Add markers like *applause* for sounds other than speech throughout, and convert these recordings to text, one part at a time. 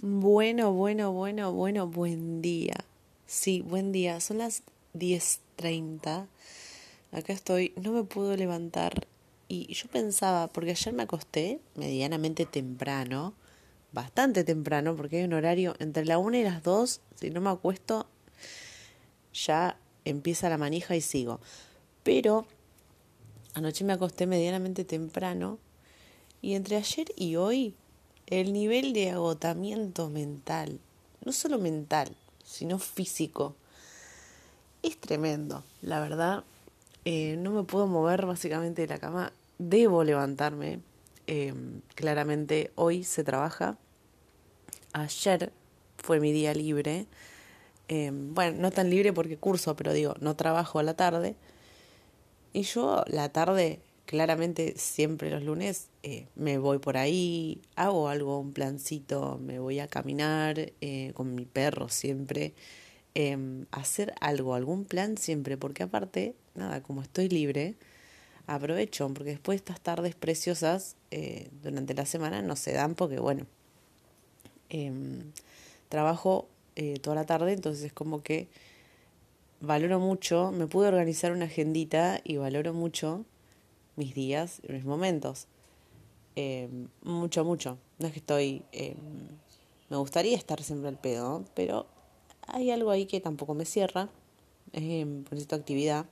Bueno, bueno, bueno, bueno, buen día. Sí, buen día. Son las 10.30. Acá estoy, no me puedo levantar. Y yo pensaba, porque ayer me acosté medianamente temprano, bastante temprano, porque hay un horario entre la 1 y las 2. Si no me acuesto, ya empieza la manija y sigo. Pero anoche me acosté medianamente temprano. Y entre ayer y hoy el nivel de agotamiento mental, no solo mental, sino físico, es tremendo. La verdad, eh, no me puedo mover básicamente de la cama, debo levantarme. Eh, claramente hoy se trabaja. Ayer fue mi día libre. Eh, bueno, no tan libre porque curso, pero digo, no trabajo a la tarde. Y yo la tarde claramente siempre los lunes eh, me voy por ahí, hago algo, un plancito, me voy a caminar eh, con mi perro siempre, eh, hacer algo, algún plan siempre, porque aparte, nada, como estoy libre, aprovecho, porque después estas tardes preciosas eh, durante la semana no se dan porque, bueno, em, trabajo toda la tarde, entonces es como que valoro mucho, me pude organizar una agendita y valoro mucho mis días y mis momentos. Eh, mucho, mucho. No es que estoy... Eh, me gustaría estar siempre al pedo, pero hay algo ahí que tampoco me cierra. Eh, necesito actividad.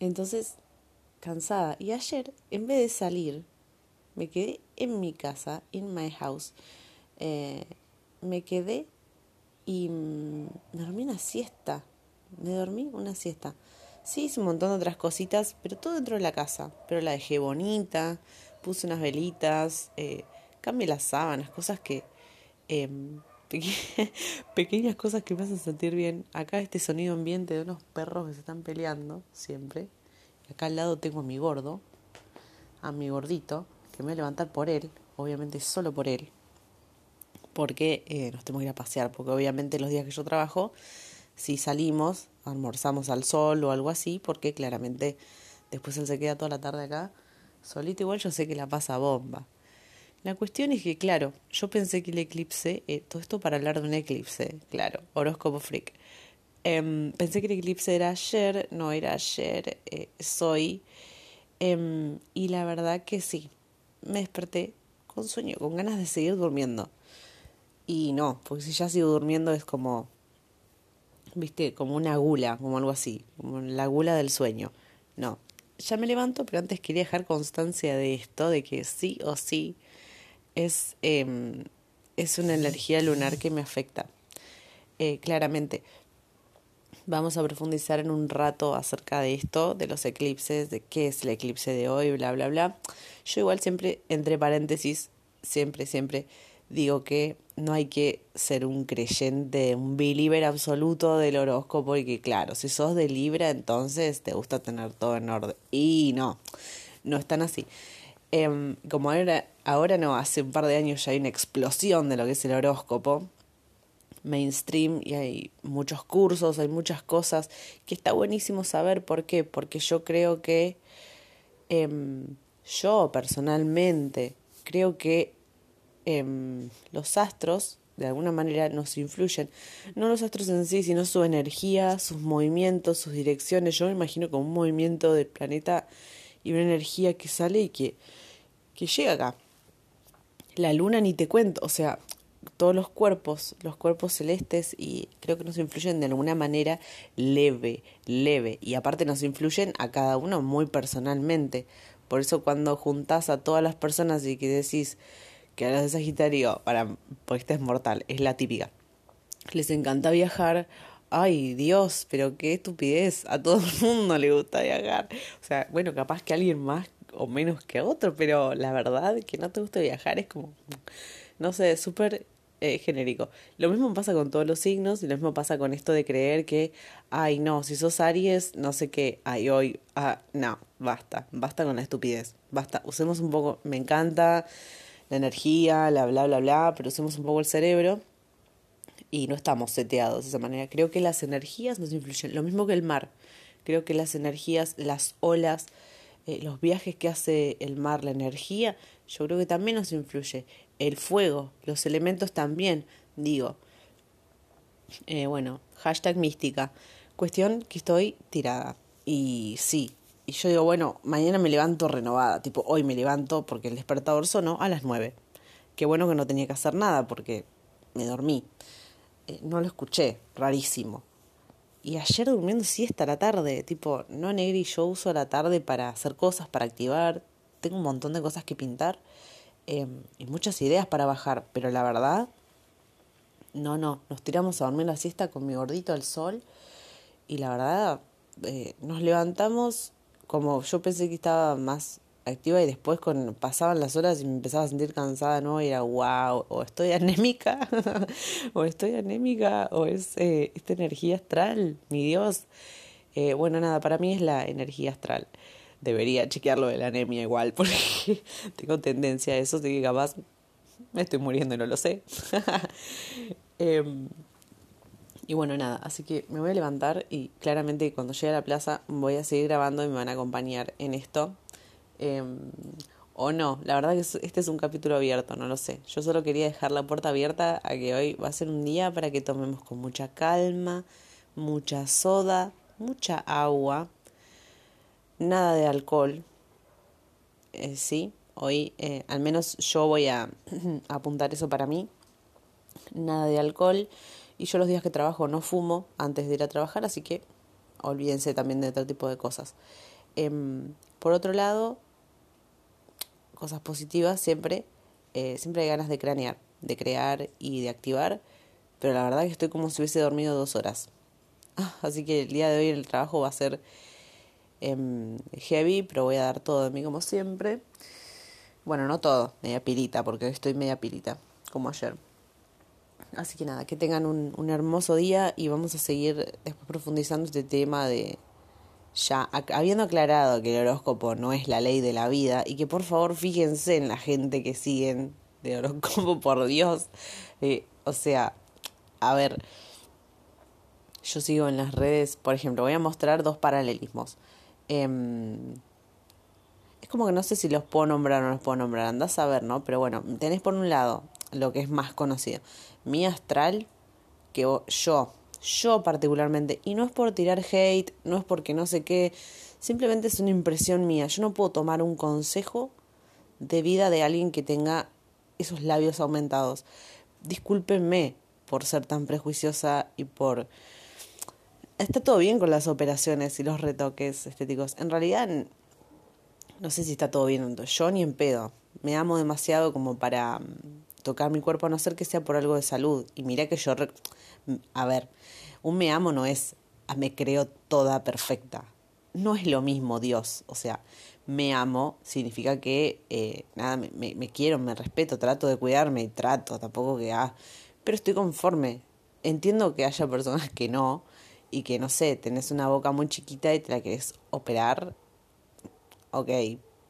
Entonces, cansada. Y ayer, en vez de salir, me quedé en mi casa, in my house. Eh, me quedé y mm, me dormí una siesta. Me dormí una siesta. Sí, hice un montón de otras cositas, pero todo dentro de la casa. Pero la dejé bonita, puse unas velitas, eh, cambié las sábanas, cosas que... Eh, *laughs* peque pequeñas cosas que me hacen sentir bien. Acá este sonido ambiente de unos perros que se están peleando siempre. Acá al lado tengo a mi gordo, a mi gordito, que me voy a levantar por él, obviamente solo por él, porque eh, nos tenemos que ir a pasear, porque obviamente los días que yo trabajo si salimos, almorzamos al sol o algo así, porque claramente después él se queda toda la tarde acá, solito igual yo sé que la pasa bomba. La cuestión es que, claro, yo pensé que el eclipse, eh, todo esto para hablar de un eclipse, claro, horóscopo freak. Eh, pensé que el eclipse era ayer, no era ayer, eh, soy. Em, y la verdad que sí, me desperté con sueño, con ganas de seguir durmiendo. Y no, porque si ya sigo durmiendo es como viste, como una gula, como algo así, como la gula del sueño. No, ya me levanto, pero antes quería dejar constancia de esto, de que sí o sí es, eh, es una energía lunar que me afecta. Eh, claramente, vamos a profundizar en un rato acerca de esto, de los eclipses, de qué es el eclipse de hoy, bla, bla, bla. Yo igual siempre, entre paréntesis, siempre, siempre digo que no hay que ser un creyente, un believer absoluto del horóscopo y que claro, si sos de Libra entonces te gusta tener todo en orden. Y no, no es tan así. Eh, como ahora, ahora no, hace un par de años ya hay una explosión de lo que es el horóscopo mainstream y hay muchos cursos, hay muchas cosas que está buenísimo saber por qué, porque yo creo que eh, yo personalmente creo que eh, los astros de alguna manera nos influyen, no los astros en sí, sino su energía, sus movimientos, sus direcciones. Yo me imagino como un movimiento del planeta y una energía que sale y que, que llega acá. La luna ni te cuento, o sea, todos los cuerpos, los cuerpos celestes y creo que nos influyen de alguna manera leve, leve y aparte nos influyen a cada uno muy personalmente. Por eso cuando juntás a todas las personas y que decís, que a de Sagitario, para, porque esta es mortal, es la típica. Les encanta viajar. Ay, Dios, pero qué estupidez. A todo el mundo le gusta viajar. O sea, bueno, capaz que alguien más o menos que otro, pero la verdad que no te gusta viajar es como, no sé, súper eh, genérico. Lo mismo pasa con todos los signos y lo mismo pasa con esto de creer que, ay, no, si sos Aries, no sé qué, ay, hoy, ah, no, basta, basta con la estupidez, basta, usemos un poco, me encanta la energía, la bla, bla, bla, pero usemos un poco el cerebro y no estamos seteados de esa manera. Creo que las energías nos influyen, lo mismo que el mar. Creo que las energías, las olas, eh, los viajes que hace el mar, la energía, yo creo que también nos influye. el fuego, los elementos también, digo. Eh, bueno, hashtag mística. Cuestión que estoy tirada. Y sí, y yo digo, bueno, mañana me levanto renovada, tipo, hoy me levanto porque el despertador sonó a las nueve. Qué bueno que no tenía que hacer nada porque me dormí. Eh, no lo escuché, rarísimo. Y ayer durmiendo siesta a la tarde, tipo, no negri, yo uso la tarde para hacer cosas, para activar, tengo un montón de cosas que pintar em, y muchas ideas para bajar, pero la verdad, no, no, nos tiramos a dormir la siesta con mi gordito al sol y la verdad, eh, nos levantamos como yo pensé que estaba más activa y después con, pasaban las horas y me empezaba a sentir cansada, ¿no? Y era, wow, o estoy anémica, *laughs* o estoy anémica, o es eh, esta energía astral, mi Dios. Eh, bueno, nada, para mí es la energía astral. Debería chequearlo de la anemia igual, *laughs* porque tengo tendencia a eso, así que capaz me estoy muriendo y no lo sé. *laughs* eh, y bueno, nada, así que me voy a levantar y claramente cuando llegue a la plaza voy a seguir grabando y me van a acompañar en esto. Em, o no, la verdad que este es un capítulo abierto, no lo sé. Yo solo quería dejar la puerta abierta a que hoy va a ser un día para que tomemos con mucha calma, mucha soda, mucha agua, nada de alcohol. Eh, sí, hoy eh, al menos yo voy a *clears throat* apuntar eso para mí. Nada de alcohol y yo los días que trabajo no fumo antes de ir a trabajar, así que olvídense también de otro tipo de cosas. Em, por otro lado, cosas positivas siempre, eh, siempre hay ganas de cranear, de crear y de activar, pero la verdad que estoy como si hubiese dormido dos horas. *laughs* así que el día de hoy el trabajo va a ser em, heavy, pero voy a dar todo de mí como siempre. Bueno, no todo, media pilita, porque hoy estoy media pilita, como ayer. Así que nada, que tengan un, un hermoso día y vamos a seguir después profundizando este tema de ya habiendo aclarado que el horóscopo no es la ley de la vida y que por favor fíjense en la gente que siguen de horóscopo, *laughs* por Dios. Eh, o sea, a ver, yo sigo en las redes, por ejemplo, voy a mostrar dos paralelismos. Em, es como que no sé si los puedo nombrar o no los puedo nombrar, andás a ver, ¿no? Pero bueno, tenés por un lado lo que es más conocido, mi astral, que yo, yo particularmente, y no es por tirar hate, no es porque no sé qué, simplemente es una impresión mía. Yo no puedo tomar un consejo de vida de alguien que tenga esos labios aumentados. Discúlpenme por ser tan prejuiciosa y por... Está todo bien con las operaciones y los retoques estéticos. En realidad, no sé si está todo bien. Yo ni en pedo. Me amo demasiado como para tocar mi cuerpo a no ser que sea por algo de salud. Y mira que yo, a ver, un me amo no es a me creo toda perfecta. No es lo mismo Dios. O sea, me amo significa que, eh, nada, me, me, quiero, me respeto, trato de cuidarme trato, tampoco que, ah, pero estoy conforme. Entiendo que haya personas que no y que, no sé, tenés una boca muy chiquita y te la querés operar. Ok,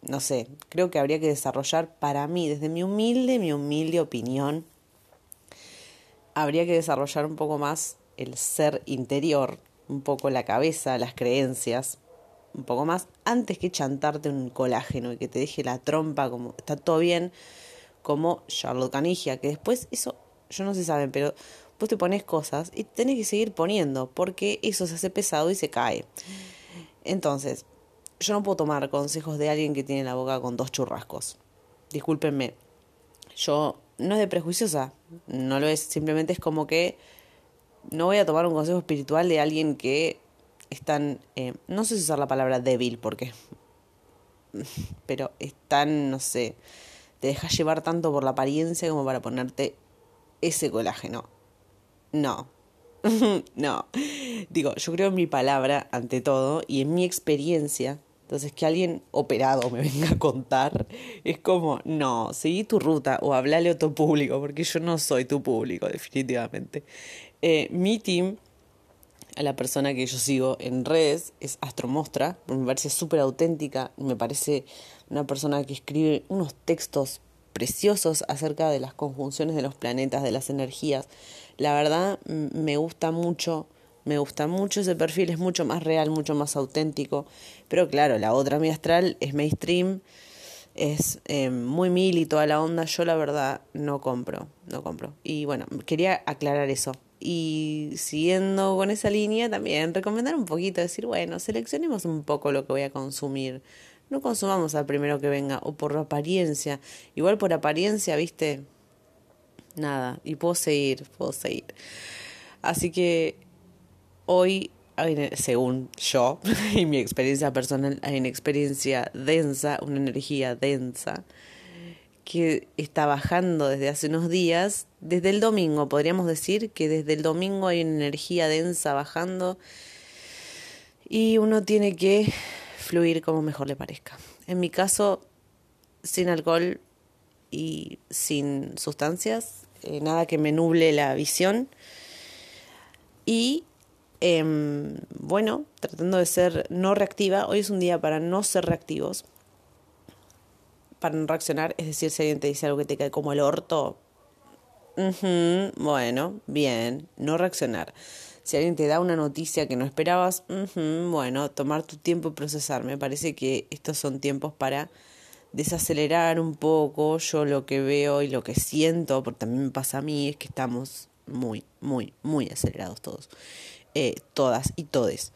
no sé, creo que habría que desarrollar para mí, desde mi humilde, mi humilde opinión, habría que desarrollar un poco más el ser interior, un poco la cabeza, las creencias, un poco más, antes que chantarte un colágeno y que te deje la trompa como está todo bien, como Charlotte Canigia, que después eso, yo no sé si saben, pero vos te pones cosas y tenés que seguir poniendo, porque eso se hace pesado y se cae. Entonces, yo no puedo tomar consejos de alguien que tiene la boca con dos churrascos. Discúlpenme. Yo no es de prejuiciosa, no lo es, simplemente es como que no voy a tomar un consejo espiritual de alguien que es tan, eh, no sé si usar la palabra débil, porque, *laughs* pero es tan, no sé, te dejas llevar tanto por la apariencia como para ponerte ese colágeno. No, *laughs* no. Digo, yo creo en mi palabra ante todo y en mi experiencia entonces, que alguien operado me venga a contar es como, no, seguí tu ruta o hablale a tu público, porque yo no soy tu público, definitivamente. Eh, mi team, a la persona que yo sigo en redes, es Astromostra, me parece súper auténtica, me parece una persona que escribe unos textos preciosos acerca de las conjunciones de los planetas, de las energías. La verdad, me gusta mucho me gusta mucho ese perfil, es mucho más real, mucho más auténtico. Pero claro, la otra mi astral es mainstream. es eh, muy mil y toda la onda, yo la verdad no compro, no compro. Y bueno, quería aclarar eso. Y siguiendo con esa línea, también recomendar un poquito, decir, bueno, seleccionemos un poco lo que voy a consumir. No consumamos al primero que venga, o por apariencia. Igual por apariencia, viste, nada. Y puedo seguir, puedo seguir. Así que hoy, según yo *laughs* y mi experiencia personal, hay una experiencia densa, una energía densa que está bajando desde hace unos días, desde el domingo, podríamos decir que desde el domingo hay una energía densa bajando y uno tiene que fluir como mejor le parezca. En mi caso, sin alcohol y sin sustancias, eh, nada que me nuble la visión y em, bueno, tratando de ser no reactiva, hoy es un día para no ser reactivos para no reaccionar, es decir, si alguien te dice algo que te cae como el orto, bueno, bien, no reaccionar. Si alguien te da una noticia que no esperabas, bueno, tomar tu tiempo y procesar. Me parece que estos son tiempos para desacelerar un poco. Yo lo que veo y lo que siento, porque también me pasa a mí, es que estamos muy, muy, muy acelerados todos. Eh, todas y todes.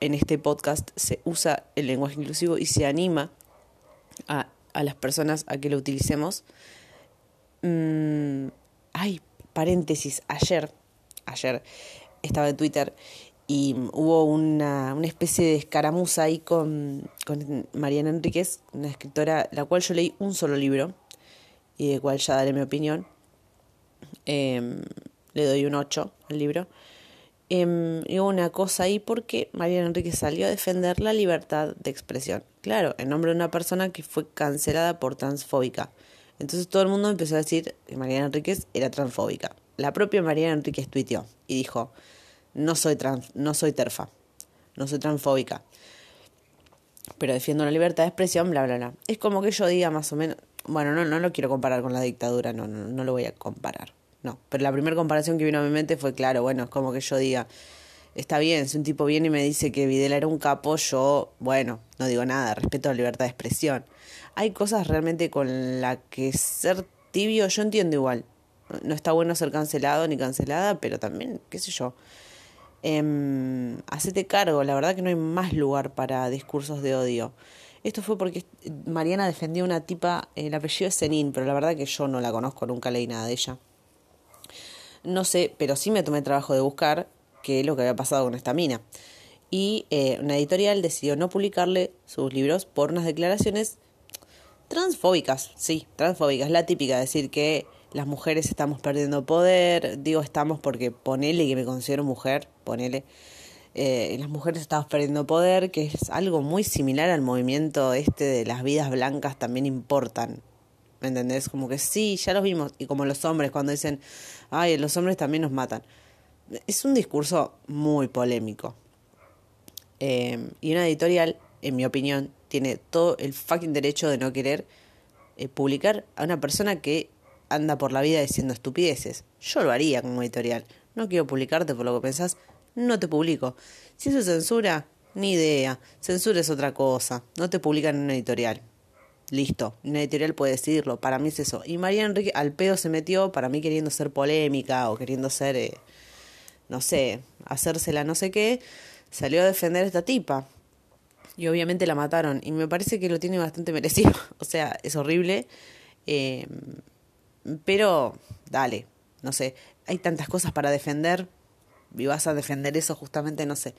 En este podcast se usa el lenguaje inclusivo y se anima a a las personas a que lo utilicemos. Mm, ay, paréntesis, ayer, ayer estaba en Twitter y hubo una, una especie de escaramuza ahí con, con Mariana Enríquez, una escritora, la cual yo leí un solo libro y de cual ya daré mi opinión. Em, le doy un 8 al libro. Eh, una cosa ahí porque Mariana Enrique salió a defender la libertad de expresión. Claro, en nombre de una persona que fue cancelada por transfóbica. Entonces todo el mundo empezó a decir que Mariana Enríquez era transfóbica. La propia Mariana Enríquez tuiteó y dijo, no soy, trans, no soy terfa, no soy transfóbica, pero defiendo la libertad de expresión, bla, bla, bla. Es como que yo diga más o menos, bueno, no, no lo quiero comparar con la dictadura, no, no, no lo voy a comparar. No, pero la primera comparación que vino a mi mente fue, claro, bueno, es como que yo diga, está bien, si un tipo viene y me dice que Videla era un capo, yo, bueno, no digo nada, respeto la libertad de expresión. Hay cosas realmente con las que ser tibio, yo entiendo igual. No está bueno ser cancelado ni cancelada, pero también, qué sé yo. Eh, hacete cargo, la verdad que no hay más lugar para discursos de odio. Esto fue porque Mariana defendió una tipa, el apellido es Zenin, pero la verdad que yo no la conozco, nunca leí nada de ella. No sé, pero sí me tomé el trabajo de buscar qué es lo que había pasado con esta mina. Y eh, una editorial decidió no publicarle sus libros por unas declaraciones transfóbicas, sí, transfóbicas, la típica, decir que las mujeres estamos perdiendo poder, digo estamos porque ponele que me considero mujer, ponele, eh, las mujeres estamos perdiendo poder, que es algo muy similar al movimiento este de las vidas blancas también importan, ¿me entendés? Como que sí, ya los vimos, y como los hombres cuando dicen, ay, los hombres también nos matan. Es un discurso muy polémico. Eh, y una editorial, en mi opinión, tiene todo el fucking derecho de no querer eh, publicar a una persona que anda por la vida diciendo estupideces. Yo lo haría como editorial. No quiero publicarte por lo que pensás, no te publico. Si eso es censura, ni idea. Censura es otra cosa. No te publican en una editorial. Listo, una editorial puede decirlo, para mí es eso. Y María Enrique al pedo se metió, para mí queriendo ser polémica o queriendo ser, eh, no sé, hacérsela no sé qué, salió a defender a esta tipa. Y obviamente la mataron. Y me parece que lo tiene bastante merecido. *laughs* o sea, es horrible. Eh, pero, dale, no sé, hay tantas cosas para defender. Y vas a defender eso justamente, no sé.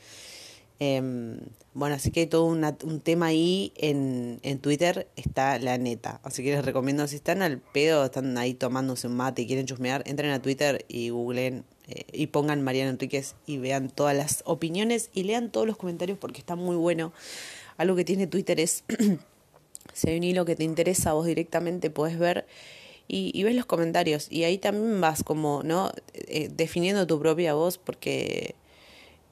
Em, bueno, así que hay todo un tema ahí en, en Twitter, está la neta. Así que les recomiendo, si están al pedo, están ahí tomándose un mate y quieren chusmear, entren a Twitter y googleen eh, y pongan Mariana Enríquez y vean todas las opiniones y lean todos los comentarios porque está muy bueno. Algo que tiene Twitter es, *clears throat* si hay un hilo que te interesa, vos directamente podés ver y, y ves los comentarios y ahí también vas como, ¿no? Eh, definiendo tu propia voz porque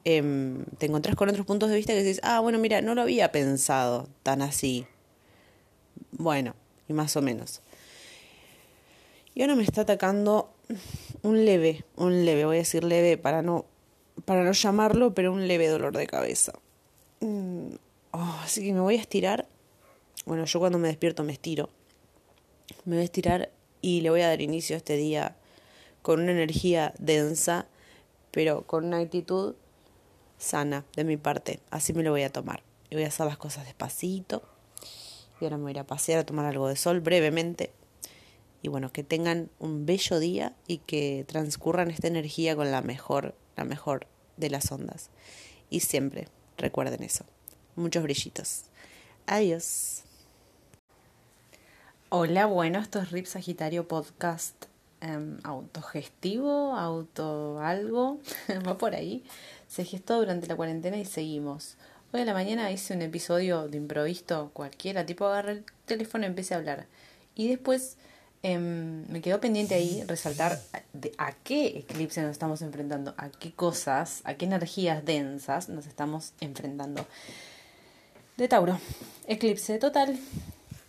Em, te encontrás con otros puntos de vista que dices, ah, bueno, mira, no lo había pensado tan así. Bueno, y más o menos. Y ahora me está atacando un leve, un leve, voy a decir leve para no, para no llamarlo, pero un leve dolor de cabeza. Mm, oh, así que me voy a estirar bueno, yo cuando me despierto me estiro. Me voy a estirar y le voy a dar inicio a este día con una energía densa, pero con una actitud sana de mi parte. Así me lo voy a tomar. Y voy a hacer las cosas despacito. Y ahora me voy a ir a pasear, a tomar algo de sol brevemente. Y bueno, que tengan un bello día y que transcurran esta energía con la mejor, la mejor de las ondas. Y siempre recuerden eso. Muchos brillitos. Adiós. Hola, bueno, esto es RIP Sagitario Podcast em, autogestivo, auto algo, *laughs* va por ahí. Se gestó durante la cuarentena y seguimos. Hoy a la mañana hice un episodio de improviso cualquiera, tipo agarré el teléfono y empecé a hablar. Y después em, me quedó pendiente ahí resaltar de a qué eclipse nos estamos enfrentando, a qué cosas, a qué energías densas nos estamos enfrentando. De Tauro, eclipse total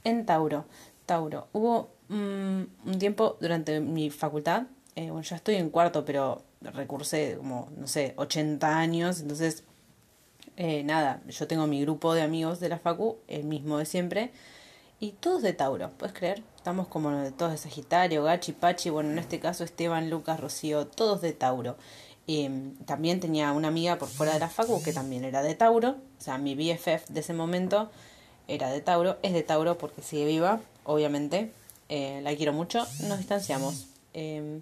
en Tauro. Tauro. Hubo mm, un tiempo durante mi facultad, eh, bueno, ya estoy en cuarto, pero recursé como, no sé, 80 años, entonces, eh, nada, yo tengo mi grupo de amigos de la facu, el mismo de siempre, y todos de Tauro, ¿puedes creer? Estamos como todos de Sagitario, Gachi, Pachi, bueno, en este caso Esteban, Lucas, Rocío, todos de Tauro. Mm, también tenía una amiga por fuera de la facu que también era de Tauro, o sea, mi BFF de ese momento era de Tauro, es de Tauro porque sigue viva, obviamente, eh, la quiero mucho, nos distanciamos. Eh,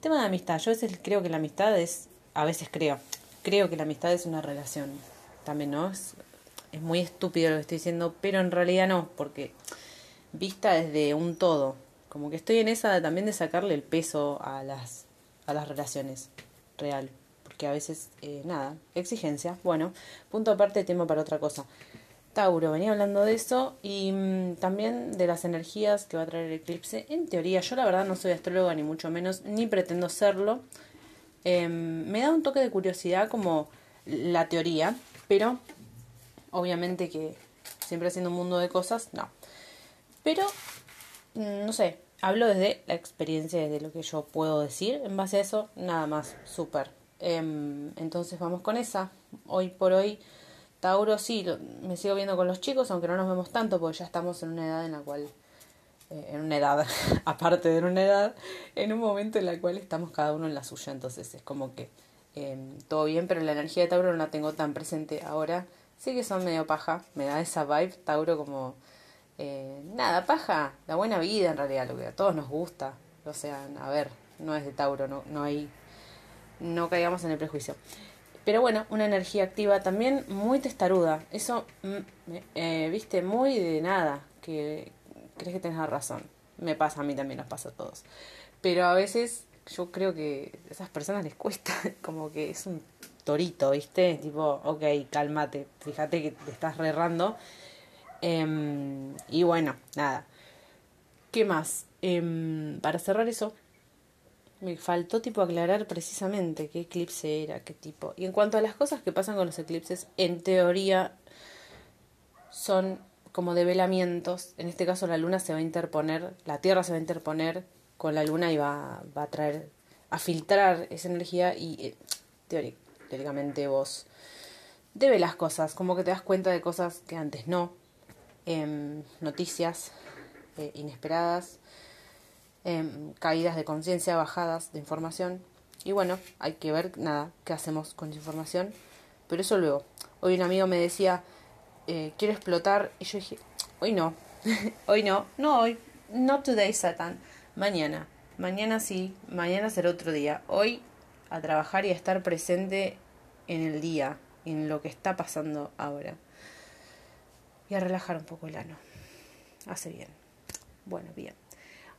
tema de amistad, yo a veces creo que la amistad es, a veces creo, creo que la amistad es una relación, también, ¿no? Es, es muy estúpido lo que estoy diciendo, pero en realidad no, porque vista desde un todo, como que estoy en esa también de sacarle el peso a las, a las relaciones, real, porque a veces, eh, nada, exigencia, bueno, punto aparte, tema para otra cosa. Tauro, venía hablando de eso y mm, también de las energías que va a traer el eclipse. En teoría, yo la verdad no soy astróloga ni mucho menos, ni pretendo serlo. Em, me da un toque de curiosidad como la teoría, pero obviamente que siempre haciendo un mundo de cosas, no. Pero, mm, no sé, hablo desde la experiencia, desde lo que yo puedo decir. En base a eso, nada más, súper. Em, entonces vamos con esa. Hoy por hoy Tauro sí, me sigo viendo con los chicos, aunque no nos vemos tanto, porque ya estamos en una edad en la cual, eh, en una edad, *laughs* aparte de una edad, en un momento en la cual estamos cada uno en la suya, entonces es como que em, todo bien, pero la energía de Tauro no la tengo tan presente ahora. Sí que son medio paja, me da esa vibe, Tauro como, eh, nada, paja, la buena vida en realidad, lo que a todos nos gusta, o sea, a ver, no es de Tauro, no, no hay, no caigamos en el prejuicio. Pero bueno, una energía activa también muy testaruda. Eso, mm, eh, viste, muy de nada. Que crees que tenés razón. Me pasa, a mí también nos pasa a todos. Pero a veces yo creo que a esas personas les cuesta, *laughs* como que es un torito, ¿viste? Tipo, ok, cálmate, fíjate que te estás rerrando. Em, y bueno, nada. ¿Qué más? Em, para cerrar eso, me faltó tipo aclarar precisamente qué eclipse era, qué tipo. Y en cuanto a las cosas que pasan con los eclipses, en teoría son como develamientos. En este caso la luna se va a interponer, la Tierra se va a interponer con la luna y va, va a traer, a filtrar esa energía y eh, teóricamente vos las cosas, como que te das cuenta de cosas que antes no. Em, noticias eh, inesperadas Em, caídas de conciencia, bajadas de información. Y bueno, hay que ver nada, qué hacemos con esa información. Pero eso luego. Hoy un amigo me decía, eh, quiero explotar. Y yo dije, hoy no, *laughs* hoy no, no hoy, not today, Satan. Mañana, mañana sí, mañana será otro día. Hoy a trabajar y a estar presente en el día, en lo que está pasando ahora. Y a relajar un poco el ano. Hace bien. Bueno, bien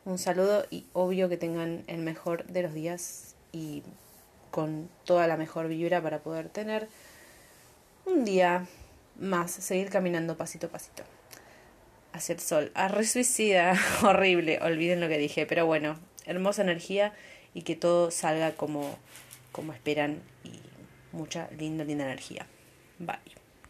un saludo y obvio que tengan el mejor de los días y con toda la mejor vibra para poder tener un día más, seguir caminando pasito a pasito hacia el sol. A suicida, *laughs* horrible, olviden lo que dije, pero bueno, hermosa energía y que todo salga como, como esperan y mucha linda, linda energía. Bye.